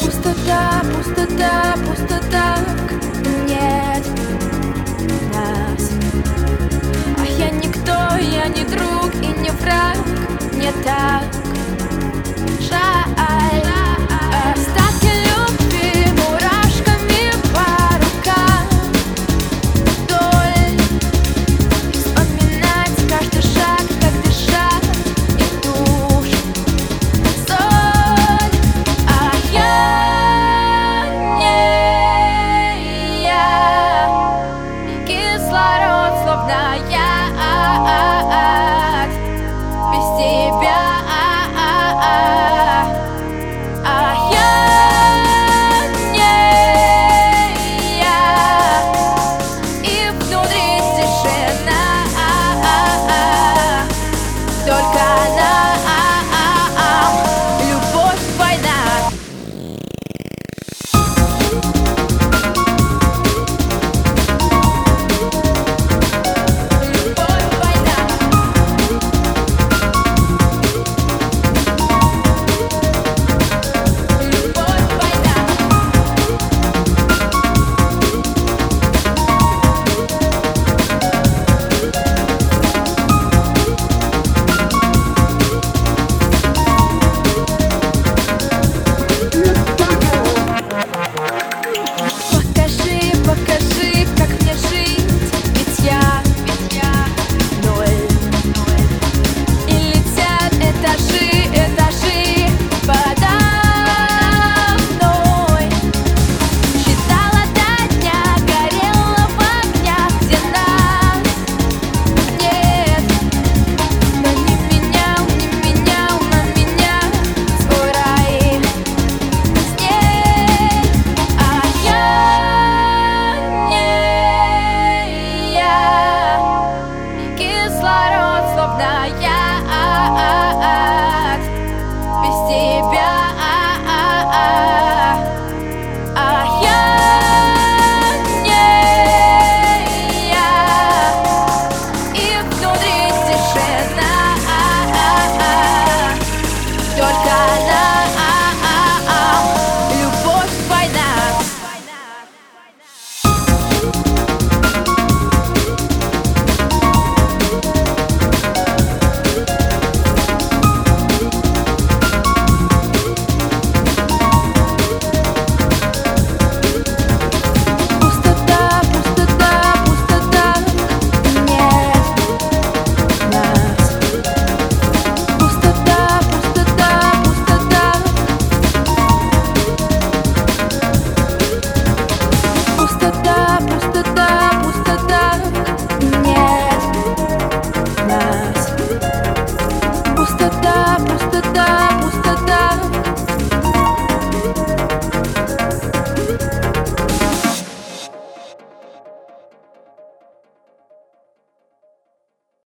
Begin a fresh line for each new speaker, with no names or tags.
Пустота, пустота, пустота Нет нас. А я никто, я не друг и не враг Не так να για пустота, пустота. Нет нас. Пустота, пустота, пустота